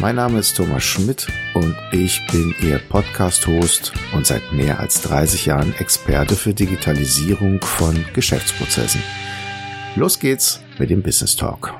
Mein Name ist Thomas Schmidt und ich bin Ihr Podcast-Host und seit mehr als 30 Jahren Experte für Digitalisierung von Geschäftsprozessen. Los geht's mit dem Business Talk.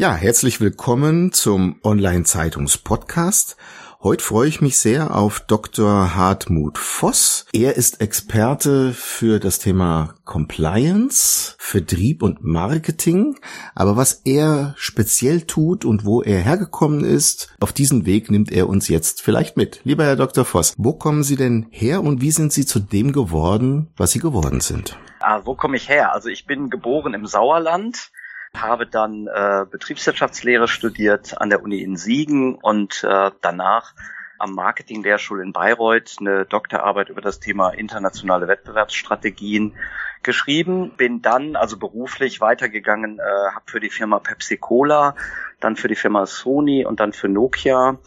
Ja, herzlich willkommen zum Online-Zeitungs-Podcast. Heute freue ich mich sehr auf Dr. Hartmut Voss. Er ist Experte für das Thema Compliance, Vertrieb und Marketing. Aber was er speziell tut und wo er hergekommen ist, auf diesen Weg nimmt er uns jetzt vielleicht mit. Lieber Herr Dr. Voss, wo kommen Sie denn her und wie sind Sie zu dem geworden, was Sie geworden sind? Ah, wo komme ich her? Also ich bin geboren im Sauerland habe dann äh, Betriebswirtschaftslehre studiert an der Uni in Siegen und äh, danach am Marketing-Lehrstuhl in Bayreuth eine Doktorarbeit über das Thema internationale Wettbewerbsstrategien geschrieben, bin dann also beruflich weitergegangen, äh, habe für die Firma Pepsi Cola, dann für die Firma Sony und dann für Nokia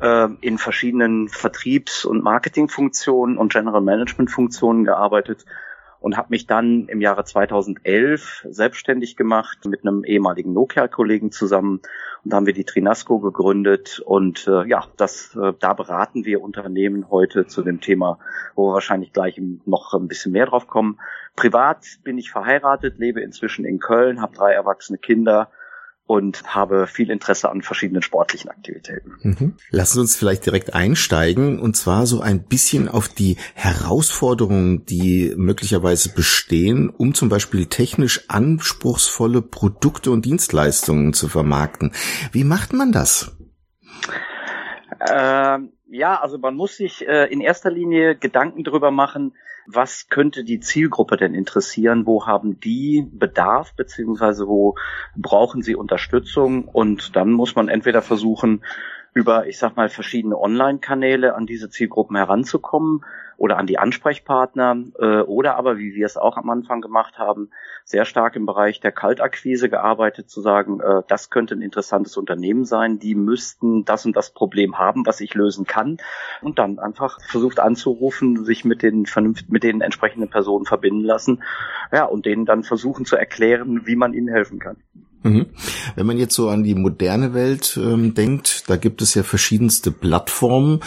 äh, in verschiedenen Vertriebs- und Marketingfunktionen und General Management Funktionen gearbeitet und habe mich dann im Jahre 2011 selbstständig gemacht mit einem ehemaligen Nokia-Kollegen zusammen und da haben wir die Trinasco gegründet und äh, ja, das äh, da beraten wir Unternehmen heute zu dem Thema, wo wir wahrscheinlich gleich noch ein bisschen mehr drauf kommen. Privat bin ich verheiratet, lebe inzwischen in Köln, habe drei erwachsene Kinder und habe viel Interesse an verschiedenen sportlichen Aktivitäten. Mhm. Lassen Sie uns vielleicht direkt einsteigen und zwar so ein bisschen auf die Herausforderungen, die möglicherweise bestehen, um zum Beispiel technisch anspruchsvolle Produkte und Dienstleistungen zu vermarkten. Wie macht man das? Ähm, ja, also man muss sich äh, in erster Linie Gedanken darüber machen, was könnte die Zielgruppe denn interessieren, wo haben die Bedarf, beziehungsweise wo brauchen sie Unterstützung? Und dann muss man entweder versuchen, über, ich sag mal, verschiedene Online-Kanäle an diese Zielgruppen heranzukommen oder an die Ansprechpartner äh, oder aber, wie wir es auch am Anfang gemacht haben, sehr stark im Bereich der Kaltakquise gearbeitet, zu sagen, äh, das könnte ein interessantes Unternehmen sein, die müssten das und das Problem haben, was ich lösen kann und dann einfach versucht anzurufen, sich mit den vernünft mit den entsprechenden Personen verbinden lassen, ja, und denen dann versuchen zu erklären, wie man ihnen helfen kann. Mhm. Wenn man jetzt so an die moderne Welt ähm, denkt, da gibt es ja verschiedenste Plattformen.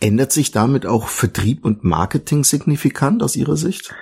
Ändert sich damit auch Vertrieb und Marketing signifikant aus Ihrer Sicht?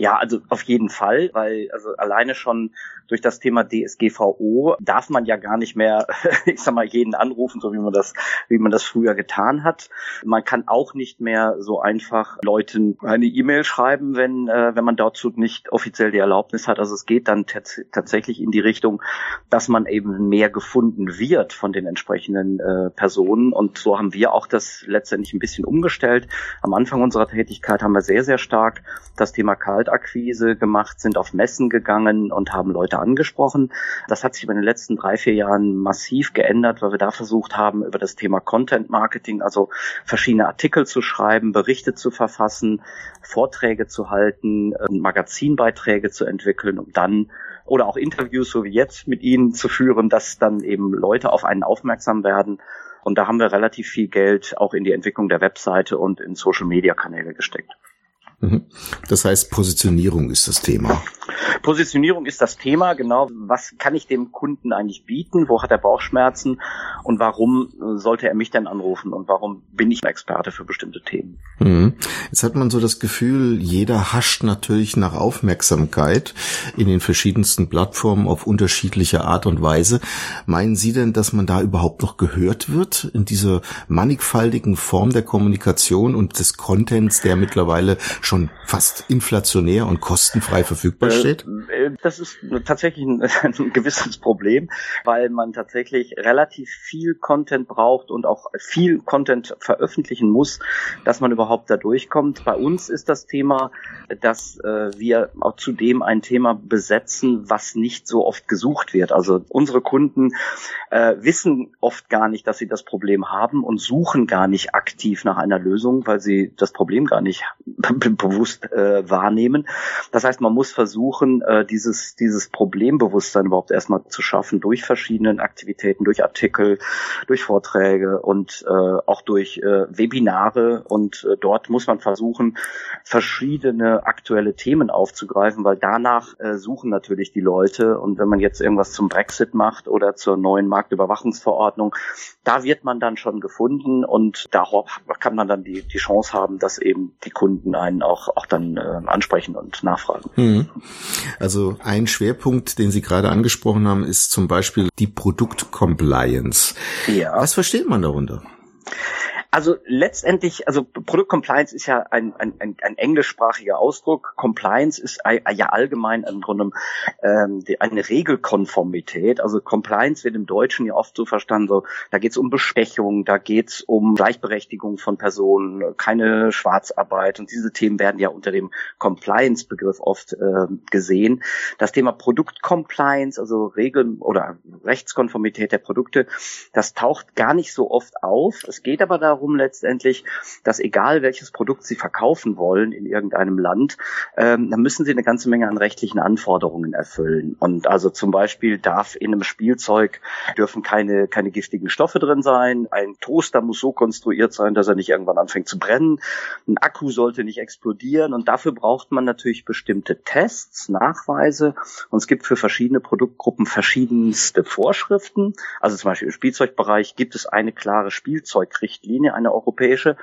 Ja, also auf jeden Fall, weil also alleine schon durch das Thema DSGVO darf man ja gar nicht mehr, ich sag mal, jeden anrufen, so wie man das, wie man das früher getan hat. Man kann auch nicht mehr so einfach Leuten eine E-Mail schreiben, wenn, äh, wenn man dazu nicht offiziell die Erlaubnis hat. Also es geht dann tatsächlich in die Richtung, dass man eben mehr gefunden wird von den entsprechenden äh, Personen. Und so haben wir auch das letztendlich ein bisschen umgestellt. Am Anfang unserer Tätigkeit haben wir sehr, sehr stark das Thema Kaltakquise gemacht, sind auf Messen gegangen und haben Leute angesprochen. Das hat sich in den letzten drei, vier Jahren massiv geändert, weil wir da versucht haben, über das Thema Content Marketing, also verschiedene Artikel zu schreiben, Berichte zu verfassen, Vorträge zu halten, äh, Magazinbeiträge zu entwickeln, um dann oder auch Interviews, so wie jetzt, mit Ihnen zu führen, dass dann eben Leute auf einen aufmerksam werden. Und da haben wir relativ viel Geld auch in die Entwicklung der Webseite und in Social-Media-Kanäle gesteckt. Mhm. Das heißt, Positionierung ist das Thema. Positionierung ist das Thema, genau. Was kann ich dem Kunden eigentlich bieten? Wo hat er Bauchschmerzen? Und warum sollte er mich denn anrufen? Und warum bin ich ein Experte für bestimmte Themen? Mhm. Jetzt hat man so das Gefühl, jeder hascht natürlich nach Aufmerksamkeit in den verschiedensten Plattformen auf unterschiedliche Art und Weise. Meinen Sie denn, dass man da überhaupt noch gehört wird in dieser mannigfaltigen Form der Kommunikation und des Contents, der mittlerweile schon fast inflationär und kostenfrei verfügbar steht? Steht? Das ist tatsächlich ein, ein, gewisses Problem, weil man tatsächlich relativ viel Content braucht und auch viel Content veröffentlichen muss, dass man überhaupt da durchkommt. Bei uns ist das Thema, dass äh, wir auch zudem ein Thema besetzen, was nicht so oft gesucht wird. Also unsere Kunden äh, wissen oft gar nicht, dass sie das Problem haben und suchen gar nicht aktiv nach einer Lösung, weil sie das Problem gar nicht bewusst äh, wahrnehmen. Das heißt, man muss versuchen, äh, dieses, dieses Problembewusstsein überhaupt erstmal zu schaffen durch verschiedene Aktivitäten, durch Artikel, durch Vorträge und äh, auch durch äh, Webinare. Und äh, dort muss man versuchen, verschiedene aktuelle Themen aufzugreifen, weil danach äh, suchen natürlich die Leute. Und wenn man jetzt irgendwas zum Brexit macht oder zur neuen Marktüberwachungsverordnung, da wird man dann schon gefunden und da kann man dann die, die Chance haben, dass eben die Kunden einen auch, auch dann äh, ansprechen und nachfragen. Mhm. Also ein Schwerpunkt, den Sie gerade angesprochen haben, ist zum Beispiel die Produktcompliance. Ja. Was versteht man darunter? Also letztendlich, also Produktcompliance ist ja ein, ein, ein, ein englischsprachiger Ausdruck. Compliance ist ja allgemein im Grunde ähm, eine Regelkonformität. Also Compliance wird im Deutschen ja oft so verstanden, so da geht es um Bestechung, da geht es um Gleichberechtigung von Personen, keine Schwarzarbeit und diese Themen werden ja unter dem Compliance-Begriff oft äh, gesehen. Das Thema Produktcompliance, also Regeln oder Rechtskonformität der Produkte, das taucht gar nicht so oft auf. Es geht aber darum, darum letztendlich, dass egal welches Produkt Sie verkaufen wollen in irgendeinem Land, ähm, dann müssen Sie eine ganze Menge an rechtlichen Anforderungen erfüllen. Und also zum Beispiel darf in einem Spielzeug dürfen keine, keine giftigen Stoffe drin sein. Ein Toaster muss so konstruiert sein, dass er nicht irgendwann anfängt zu brennen. Ein Akku sollte nicht explodieren. Und dafür braucht man natürlich bestimmte Tests, Nachweise. Und es gibt für verschiedene Produktgruppen verschiedenste Vorschriften. Also zum Beispiel im Spielzeugbereich gibt es eine klare Spielzeugrichtlinie, eine europäische.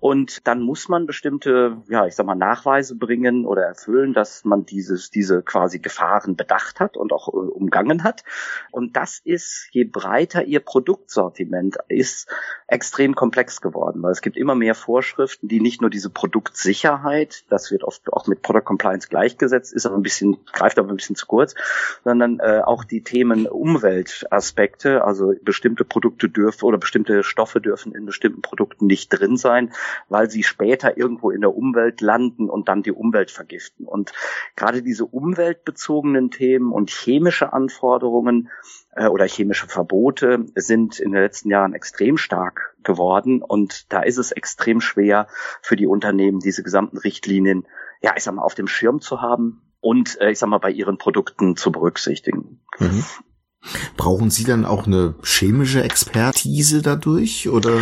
Und dann muss man bestimmte, ja, ich sag mal, Nachweise bringen oder erfüllen, dass man dieses, diese quasi Gefahren bedacht hat und auch äh, umgangen hat. Und das ist, je breiter ihr Produktsortiment ist, extrem komplex geworden, weil es gibt immer mehr Vorschriften, die nicht nur diese Produktsicherheit, das wird oft auch mit Product Compliance gleichgesetzt, ist aber ein bisschen, greift aber ein bisschen zu kurz, sondern äh, auch die Themen Umweltaspekte, also bestimmte Produkte dürfen oder bestimmte Stoffe dürfen in bestimmten Produkten nicht drin sein, weil sie später irgendwo in der Umwelt landen und dann die Umwelt vergiften. Und gerade diese umweltbezogenen Themen und chemische Anforderungen äh, oder chemische Verbote sind in den letzten Jahren extrem stark geworden. Und da ist es extrem schwer für die Unternehmen, diese gesamten Richtlinien, ja, ich sag mal, auf dem Schirm zu haben und äh, ich sag mal, bei ihren Produkten zu berücksichtigen. Mhm. Brauchen Sie dann auch eine chemische Expertise dadurch oder?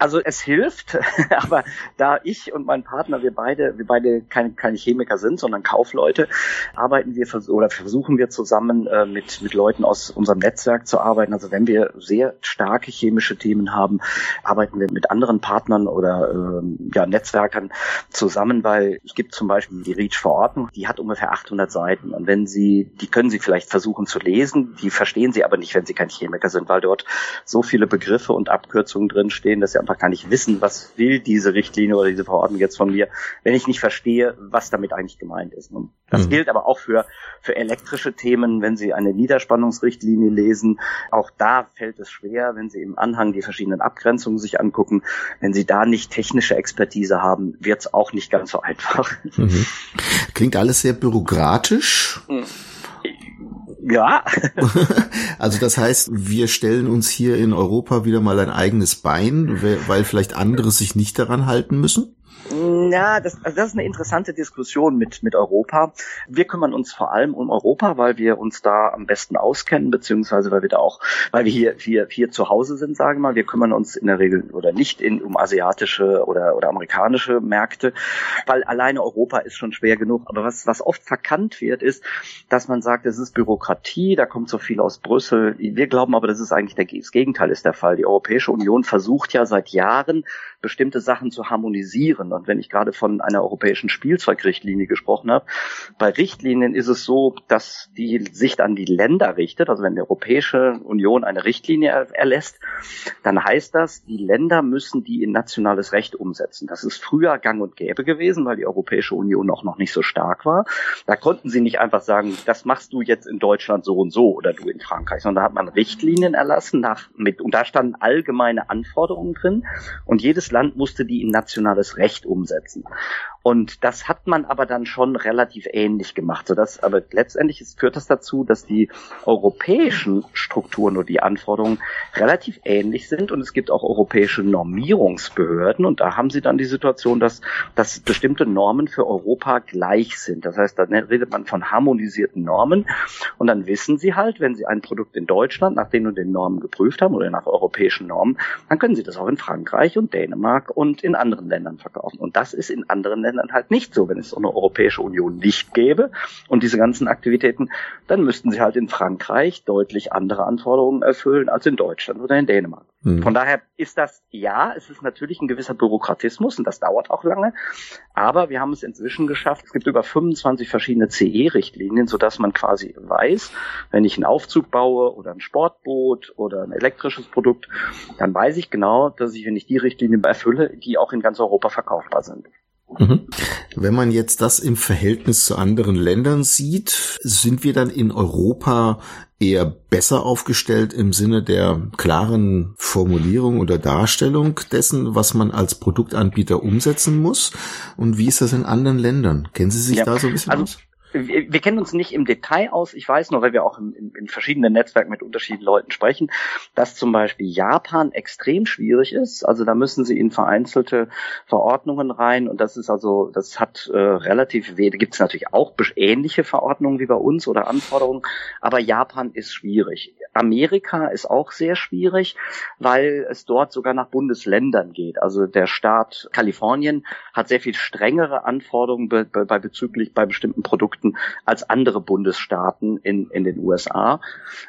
Also es hilft, aber da ich und mein Partner, wir beide, wir beide keine, keine Chemiker sind, sondern Kaufleute, arbeiten wir oder versuchen wir zusammen äh, mit, mit Leuten aus unserem Netzwerk zu arbeiten. Also wenn wir sehr starke chemische Themen haben, arbeiten wir mit anderen Partnern oder äh, ja, Netzwerkern zusammen, weil es gibt zum Beispiel die REACH-Verordnung, die hat ungefähr 800 Seiten. Und wenn Sie, die können Sie vielleicht versuchen zu lesen, die verstehen Sie aber nicht, wenn Sie kein Chemiker sind, weil dort so viele Begriffe und Abkürzungen drinstehen, dass Sie einfach gar nicht wissen, was will diese Richtlinie oder diese Verordnung jetzt von mir, wenn ich nicht verstehe, was damit eigentlich gemeint ist. Und das mhm. gilt aber auch für, für elektrische Themen, wenn Sie eine Niederspannungsrichtlinie lesen. Auch da fällt es schwer, wenn Sie im Anhang die verschiedenen Abgrenzungen sich angucken. Wenn Sie da nicht technische Expertise haben, wird es auch nicht ganz so einfach. Mhm. Klingt alles sehr bürokratisch. Mhm. Ja. also das heißt, wir stellen uns hier in Europa wieder mal ein eigenes Bein, weil vielleicht andere sich nicht daran halten müssen? Ja, das, also das ist eine interessante Diskussion mit, mit Europa. Wir kümmern uns vor allem um Europa, weil wir uns da am besten auskennen, beziehungsweise weil wir da auch, weil wir hier, hier, hier zu Hause sind, sagen wir mal. Wir kümmern uns in der Regel oder nicht in, um asiatische oder, oder amerikanische Märkte, weil alleine Europa ist schon schwer genug. Aber was, was oft verkannt wird, ist, dass man sagt, es ist Bürokratie, da kommt so viel aus Brüssel. Wir glauben aber, dass es eigentlich der, das Gegenteil ist der Fall. Die Europäische Union versucht ja seit Jahren bestimmte Sachen zu harmonisieren. Und wenn ich gerade von einer europäischen Spielzeugrichtlinie gesprochen habe, bei Richtlinien ist es so, dass die Sicht an die Länder richtet. Also wenn die Europäische Union eine Richtlinie erlässt, dann heißt das, die Länder müssen die in nationales Recht umsetzen. Das ist früher gang und gäbe gewesen, weil die Europäische Union auch noch nicht so stark war. Da konnten sie nicht einfach sagen, das machst du jetzt in Deutschland so und so oder du in Frankreich, sondern da hat man Richtlinien erlassen nach, mit, und da standen allgemeine Anforderungen drin und jedes Land musste die in nationales Recht umsetzen. Und das hat man aber dann schon relativ ähnlich gemacht, sodass aber letztendlich führt das dazu, dass die europäischen Strukturen oder die Anforderungen relativ ähnlich sind und es gibt auch europäische Normierungsbehörden und da haben sie dann die Situation, dass, dass bestimmte Normen für Europa gleich sind. Das heißt, da redet man von harmonisierten Normen und dann wissen sie halt, wenn sie ein Produkt in Deutschland nach den und den Normen geprüft haben oder nach europäischen Normen, dann können sie das auch in Frankreich und Dänemark und in anderen Ländern verkaufen. Und das ist in anderen Ländern halt nicht so. Wenn es so eine Europäische Union nicht gäbe und diese ganzen Aktivitäten, dann müssten sie halt in Frankreich deutlich andere Anforderungen erfüllen als in Deutschland oder in Dänemark. Mhm. Von daher ist das, ja, es ist natürlich ein gewisser Bürokratismus und das dauert auch lange, aber wir haben es inzwischen geschafft. Es gibt über 25 verschiedene CE-Richtlinien, sodass man quasi weiß, wenn ich einen Aufzug baue oder ein Sportboot oder ein elektrisches Produkt, dann weiß ich genau, dass ich, wenn ich die Richtlinien erfülle, die auch in ganz Europa verkaufbar sind. Mhm. Wenn man jetzt das im Verhältnis zu anderen Ländern sieht, sind wir dann in Europa eher besser aufgestellt im Sinne der klaren Formulierung oder Darstellung dessen, was man als Produktanbieter umsetzen muss? Und wie ist das in anderen Ländern? Kennen Sie sich ja, da so ein bisschen also, aus? Wir, wir kennen uns nicht im Detail aus. Ich weiß nur, weil wir auch in, in, in verschiedenen Netzwerken mit unterschiedlichen Leuten sprechen, dass zum Beispiel Japan extrem schwierig ist. Also da müssen sie in vereinzelte Verordnungen rein und das ist also, das hat äh, relativ. Da gibt es natürlich auch ähnliche Verordnungen wie bei uns oder Anforderungen, aber Japan ist schwierig. Amerika ist auch sehr schwierig, weil es dort sogar nach Bundesländern geht. Also der Staat Kalifornien hat sehr viel strengere Anforderungen bei, bei bezüglich bei bestimmten Produkten als andere Bundesstaaten in, in den USA.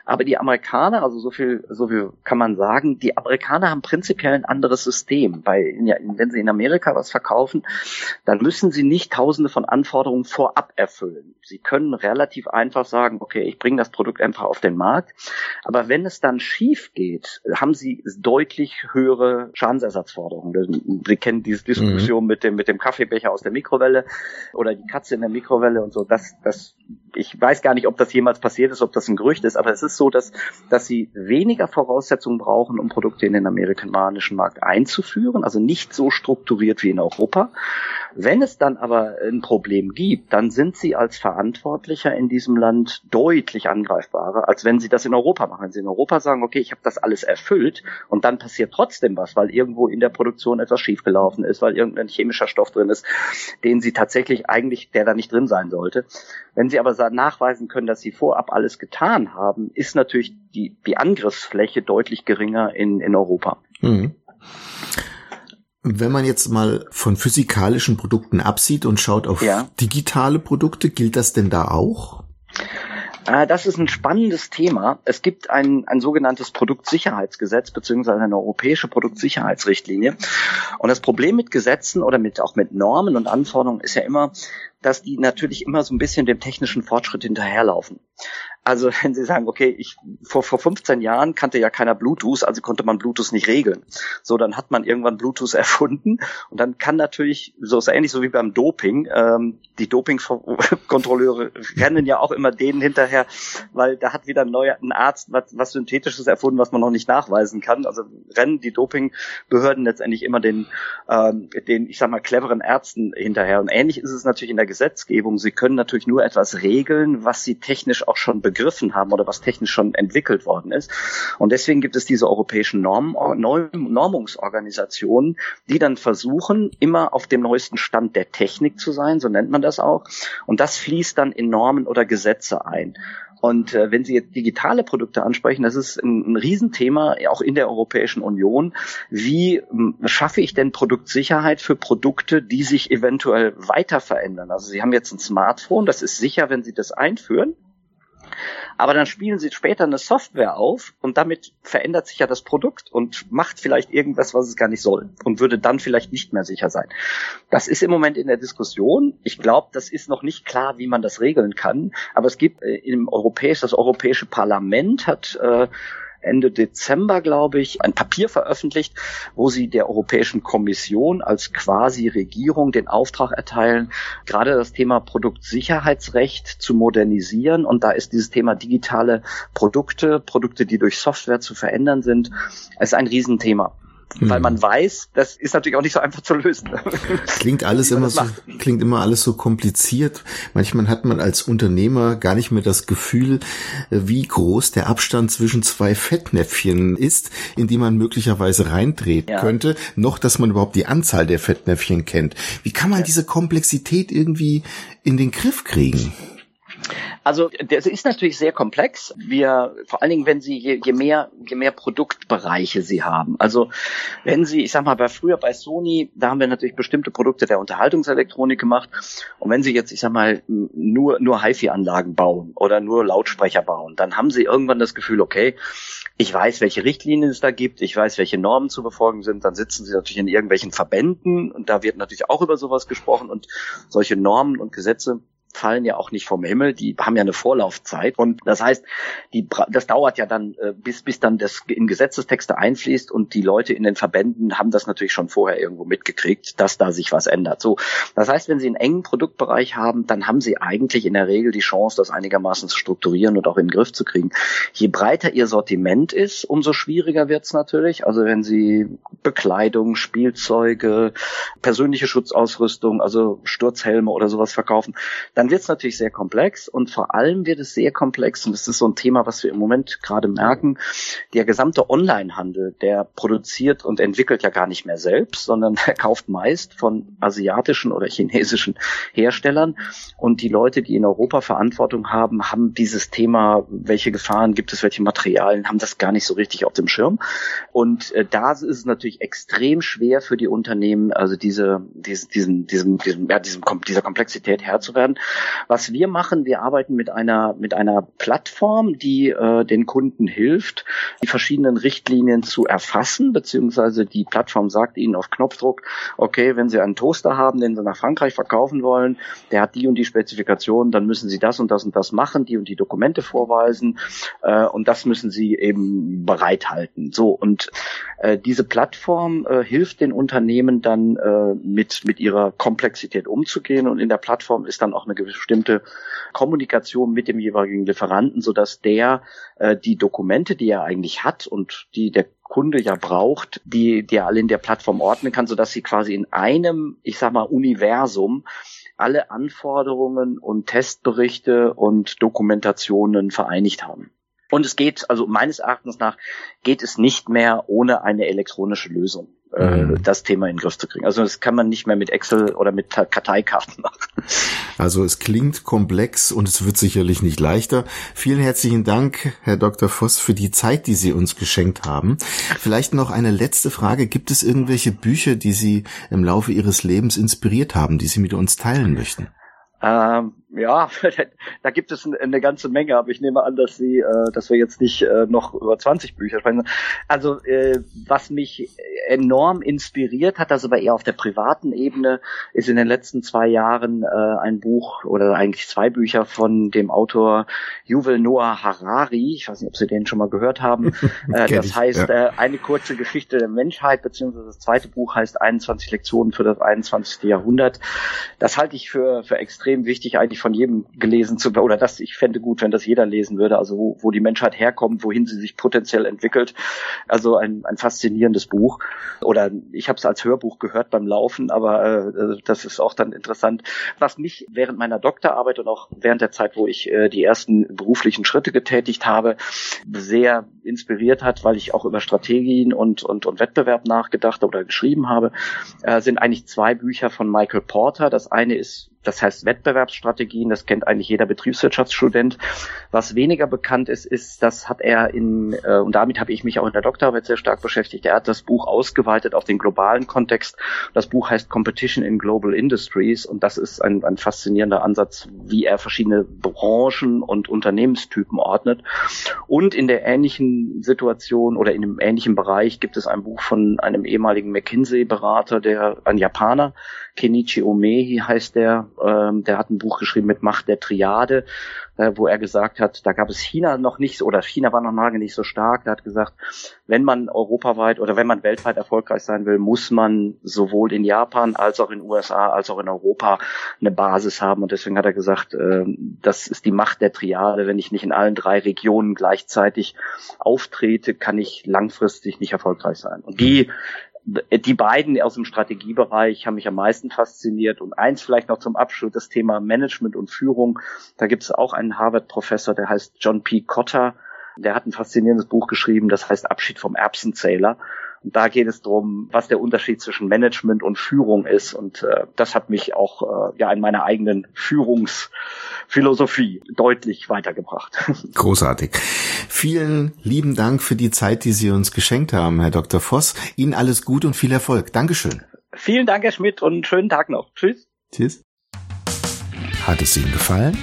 Aber die Amerikaner, also so viel, so viel kann man sagen, die Amerikaner haben prinzipiell ein anderes System. Weil wenn sie in Amerika was verkaufen, dann müssen sie nicht tausende von Anforderungen vorab erfüllen. Sie können relativ einfach sagen, okay, ich bringe das Produkt einfach auf den Markt aber wenn es dann schief geht, haben sie deutlich höhere Schadensersatzforderungen. Sie kennen diese Diskussion mhm. mit dem, mit dem Kaffeebecher aus der Mikrowelle oder die Katze in der Mikrowelle und so. Das, das, ich weiß gar nicht, ob das jemals passiert ist, ob das ein Gerücht ist, aber es ist so, dass, dass sie weniger Voraussetzungen brauchen, um Produkte in den amerikanischen Markt einzuführen, also nicht so strukturiert wie in Europa. Wenn es dann aber ein Problem gibt, dann sind sie als Verantwortlicher in diesem Land deutlich angreifbarer, als wenn sie das in Europa machen. Wenn sie in Europa sagen, okay, ich habe das alles erfüllt und dann passiert trotzdem was, weil irgendwo in der Produktion etwas schiefgelaufen ist, weil irgendein chemischer Stoff drin ist, den sie tatsächlich eigentlich, der da nicht drin sein sollte. Wenn sie aber nachweisen können, dass sie vorab alles getan haben, ist natürlich die, die Angriffsfläche deutlich geringer in, in Europa. Mhm. Wenn man jetzt mal von physikalischen Produkten absieht und schaut auf ja. digitale Produkte, gilt das denn da auch? Äh, das ist ein spannendes Thema. Es gibt ein, ein sogenanntes Produktsicherheitsgesetz beziehungsweise eine europäische Produktsicherheitsrichtlinie. Und das Problem mit Gesetzen oder mit auch mit Normen und Anforderungen ist ja immer, dass die natürlich immer so ein bisschen dem technischen Fortschritt hinterherlaufen. Also wenn Sie sagen, okay, ich vor, vor 15 Jahren kannte ja keiner Bluetooth, also konnte man Bluetooth nicht regeln. So, dann hat man irgendwann Bluetooth erfunden und dann kann natürlich, so ist ähnlich so wie beim Doping, ähm, die Dopingkontrolleure rennen ja auch immer denen hinterher, weil da hat wieder ein neuer ein Arzt was, was Synthetisches erfunden, was man noch nicht nachweisen kann. Also rennen die Dopingbehörden letztendlich immer den, ähm, den, ich sag mal, cleveren Ärzten hinterher. Und ähnlich ist es natürlich in der Gesetzgebung. Sie können natürlich nur etwas regeln, was sie technisch auch schon begriffen haben oder was technisch schon entwickelt worden ist. Und deswegen gibt es diese europäischen Norm, Normungsorganisationen, die dann versuchen, immer auf dem neuesten Stand der Technik zu sein, so nennt man das auch. Und das fließt dann in Normen oder Gesetze ein. Und äh, wenn Sie jetzt digitale Produkte ansprechen, das ist ein, ein Riesenthema, auch in der Europäischen Union. Wie ähm, schaffe ich denn Produktsicherheit für Produkte, die sich eventuell weiter verändern? Also Sie haben jetzt ein Smartphone, das ist sicher, wenn Sie das einführen. Aber dann spielen sie später eine Software auf und damit verändert sich ja das Produkt und macht vielleicht irgendwas, was es gar nicht soll und würde dann vielleicht nicht mehr sicher sein. Das ist im Moment in der Diskussion. Ich glaube, das ist noch nicht klar, wie man das regeln kann. Aber es gibt äh, im Europäisch, das Europäische Parlament hat äh, Ende Dezember, glaube ich, ein Papier veröffentlicht, wo sie der Europäischen Kommission als quasi Regierung den Auftrag erteilen, gerade das Thema Produktsicherheitsrecht zu modernisieren. Und da ist dieses Thema digitale Produkte, Produkte, die durch Software zu verändern sind, ist ein Riesenthema weil man hm. weiß, das ist natürlich auch nicht so einfach zu lösen. Klingt alles immer so, klingt immer alles so kompliziert. Manchmal hat man als Unternehmer gar nicht mehr das Gefühl, wie groß der Abstand zwischen zwei Fettnäpfchen ist, in die man möglicherweise reindreht ja. könnte, noch dass man überhaupt die Anzahl der Fettnäpfchen kennt. Wie kann man ja. diese Komplexität irgendwie in den Griff kriegen? Also das ist natürlich sehr komplex. Wir vor allen Dingen, wenn Sie je, je mehr je mehr Produktbereiche Sie haben. Also wenn Sie, ich sag mal, bei früher bei Sony, da haben wir natürlich bestimmte Produkte der Unterhaltungselektronik gemacht. Und wenn Sie jetzt, ich sag mal, nur nur HiFi-Anlagen bauen oder nur Lautsprecher bauen, dann haben Sie irgendwann das Gefühl, okay, ich weiß, welche Richtlinien es da gibt, ich weiß, welche Normen zu befolgen sind, dann sitzen sie natürlich in irgendwelchen Verbänden und da wird natürlich auch über sowas gesprochen und solche Normen und Gesetze fallen ja auch nicht vom Himmel, die haben ja eine Vorlaufzeit und das heißt, die, das dauert ja dann, äh, bis, bis dann das in Gesetzestexte einfließt und die Leute in den Verbänden haben das natürlich schon vorher irgendwo mitgekriegt, dass da sich was ändert. So, das heißt, wenn Sie einen engen Produktbereich haben, dann haben Sie eigentlich in der Regel die Chance, das einigermaßen zu strukturieren und auch in den Griff zu kriegen. Je breiter Ihr Sortiment ist, umso schwieriger wird es natürlich. Also wenn Sie Bekleidung, Spielzeuge, persönliche Schutzausrüstung, also Sturzhelme oder sowas verkaufen, dann wird es natürlich sehr komplex und vor allem wird es sehr komplex und das ist so ein Thema, was wir im Moment gerade merken. Der gesamte Onlinehandel, der produziert und entwickelt ja gar nicht mehr selbst, sondern er kauft meist von asiatischen oder chinesischen Herstellern und die Leute, die in Europa Verantwortung haben, haben dieses Thema, welche Gefahren gibt es, welche Materialien, haben das gar nicht so richtig auf dem Schirm und äh, da ist es natürlich extrem schwer für die Unternehmen, also diese, diese diesen, diesem, diesem, ja, diesem, dieser Komplexität Herr zu werden. Was wir machen, wir arbeiten mit einer, mit einer Plattform, die äh, den Kunden hilft, die verschiedenen Richtlinien zu erfassen, beziehungsweise die Plattform sagt ihnen auf Knopfdruck, okay, wenn Sie einen Toaster haben, den Sie nach Frankreich verkaufen wollen, der hat die und die Spezifikation, dann müssen Sie das und das und das machen, die und die Dokumente vorweisen äh, und das müssen Sie eben bereithalten. So und äh, diese Plattform äh, hilft den Unternehmen dann äh, mit mit ihrer Komplexität umzugehen und in der Plattform ist dann auch eine bestimmte Kommunikation mit dem jeweiligen Lieferanten, so dass der äh, die Dokumente, die er eigentlich hat und die der Kunde ja braucht, die, die er alle in der Plattform ordnen kann, so dass sie quasi in einem, ich sag mal, Universum alle Anforderungen und Testberichte und Dokumentationen vereinigt haben. Und es geht, also meines Erachtens nach, geht es nicht mehr ohne eine elektronische Lösung, mhm. das Thema in den Griff zu kriegen. Also das kann man nicht mehr mit Excel oder mit Karteikarten machen. Also es klingt komplex und es wird sicherlich nicht leichter. Vielen herzlichen Dank, Herr Dr. Voss, für die Zeit, die Sie uns geschenkt haben. Vielleicht noch eine letzte Frage. Gibt es irgendwelche Bücher, die Sie im Laufe Ihres Lebens inspiriert haben, die Sie mit uns teilen möchten? Ähm, ja, da gibt es eine ganze Menge, aber ich nehme an, dass sie, äh, dass wir jetzt nicht äh, noch über 20 Bücher sprechen. Also äh, was mich enorm inspiriert hat, das aber eher auf der privaten Ebene, ist in den letzten zwei Jahren äh, ein Buch oder eigentlich zwei Bücher von dem Autor Yuval Noah Harari. Ich weiß nicht, ob Sie den schon mal gehört haben. äh, das heißt ja. äh, eine kurze Geschichte der Menschheit, beziehungsweise das zweite Buch heißt 21 Lektionen für das 21. Jahrhundert. Das halte ich für für extrem wichtig eigentlich von jedem gelesen zu oder das ich fände gut, wenn das jeder lesen würde, also wo, wo die Menschheit herkommt, wohin sie sich potenziell entwickelt. Also ein, ein faszinierendes Buch. Oder ich habe es als Hörbuch gehört beim Laufen, aber äh, das ist auch dann interessant. Was mich während meiner Doktorarbeit und auch während der Zeit, wo ich äh, die ersten beruflichen Schritte getätigt habe, sehr inspiriert hat, weil ich auch über Strategien und, und, und Wettbewerb nachgedacht oder geschrieben habe, äh, sind eigentlich zwei Bücher von Michael Porter. Das eine ist das heißt Wettbewerbsstrategien, das kennt eigentlich jeder Betriebswirtschaftsstudent. Was weniger bekannt ist, ist, das hat er in, äh, und damit habe ich mich auch in der Doktorarbeit sehr stark beschäftigt, er hat das Buch ausgeweitet auf den globalen Kontext. Das Buch heißt Competition in Global Industries und das ist ein, ein faszinierender Ansatz, wie er verschiedene Branchen und Unternehmenstypen ordnet. Und in der ähnlichen Situation oder in dem ähnlichen Bereich gibt es ein Buch von einem ehemaligen McKinsey-Berater, der ein Japaner, Kenichi Omehi heißt der, ähm, der hat ein Buch geschrieben mit Macht der Triade, äh, wo er gesagt hat, da gab es China noch nicht oder China war noch lange nicht so stark. Er hat gesagt, wenn man europaweit oder wenn man weltweit erfolgreich sein will, muss man sowohl in Japan als auch in USA als auch in Europa eine Basis haben. Und deswegen hat er gesagt, äh, das ist die Macht der Triade. Wenn ich nicht in allen drei Regionen gleichzeitig auftrete, kann ich langfristig nicht erfolgreich sein. Und die die beiden aus dem Strategiebereich haben mich am meisten fasziniert. Und eins vielleicht noch zum Abschluss, das Thema Management und Führung. Da gibt es auch einen Harvard-Professor, der heißt John P. Cotter. Der hat ein faszinierendes Buch geschrieben, das heißt Abschied vom Erbsenzähler. Und da geht es darum, was der Unterschied zwischen Management und Führung ist. Und äh, das hat mich auch äh, ja in meiner eigenen Führungsphilosophie deutlich weitergebracht. Großartig. Vielen lieben Dank für die Zeit, die Sie uns geschenkt haben, Herr Dr. Voss. Ihnen alles gut und viel Erfolg. Dankeschön. Vielen Dank, Herr Schmidt, und schönen Tag noch. Tschüss. Tschüss. Hat es Ihnen gefallen?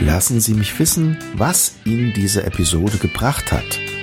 Lassen Sie mich wissen, was Ihnen diese Episode gebracht hat